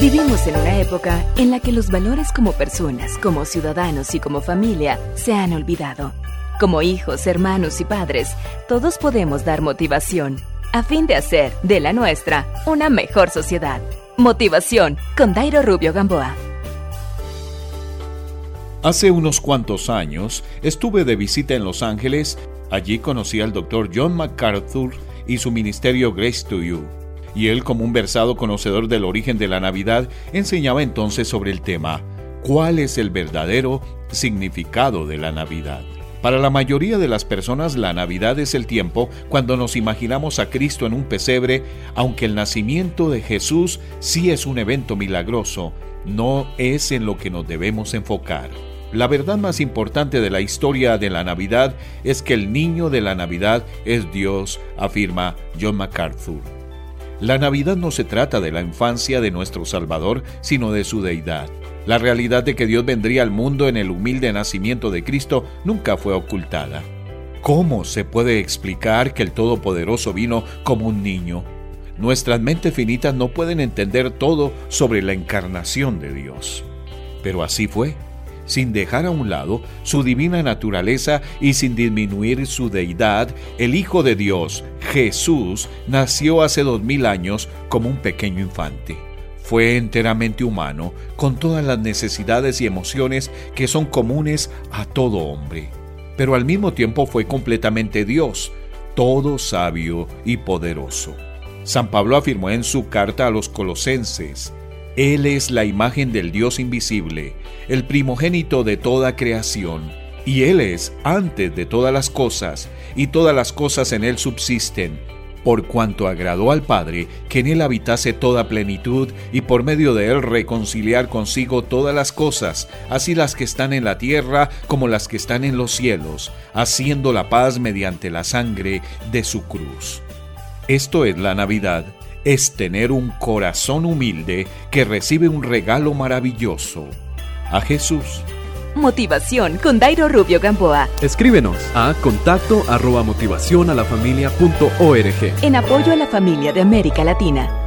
Vivimos en una época en la que los valores como personas, como ciudadanos y como familia se han olvidado. Como hijos, hermanos y padres, todos podemos dar motivación a fin de hacer de la nuestra una mejor sociedad. Motivación con Dairo Rubio Gamboa. Hace unos cuantos años estuve de visita en Los Ángeles. Allí conocí al doctor John MacArthur y su ministerio Grace to You y él como un versado conocedor del origen de la Navidad enseñaba entonces sobre el tema, ¿cuál es el verdadero significado de la Navidad? Para la mayoría de las personas la Navidad es el tiempo cuando nos imaginamos a Cristo en un pesebre, aunque el nacimiento de Jesús sí es un evento milagroso, no es en lo que nos debemos enfocar. La verdad más importante de la historia de la Navidad es que el niño de la Navidad es Dios, afirma John MacArthur. La Navidad no se trata de la infancia de nuestro Salvador, sino de su deidad. La realidad de que Dios vendría al mundo en el humilde nacimiento de Cristo nunca fue ocultada. ¿Cómo se puede explicar que el Todopoderoso vino como un niño? Nuestras mentes finitas no pueden entender todo sobre la encarnación de Dios. Pero así fue sin dejar a un lado su divina naturaleza y sin disminuir su deidad, el Hijo de Dios, Jesús, nació hace dos mil años como un pequeño infante. Fue enteramente humano, con todas las necesidades y emociones que son comunes a todo hombre. Pero al mismo tiempo fue completamente Dios, todo sabio y poderoso. San Pablo afirmó en su carta a los colosenses, él es la imagen del Dios invisible, el primogénito de toda creación, y Él es antes de todas las cosas, y todas las cosas en Él subsisten, por cuanto agradó al Padre que en Él habitase toda plenitud, y por medio de Él reconciliar consigo todas las cosas, así las que están en la tierra como las que están en los cielos, haciendo la paz mediante la sangre de su cruz. Esto es la Navidad es tener un corazón humilde que recibe un regalo maravilloso, a Jesús. Motivación con Dairo Rubio Gamboa. Escríbenos a contacto arroba motivación a la familia punto org. En apoyo a la familia de América Latina.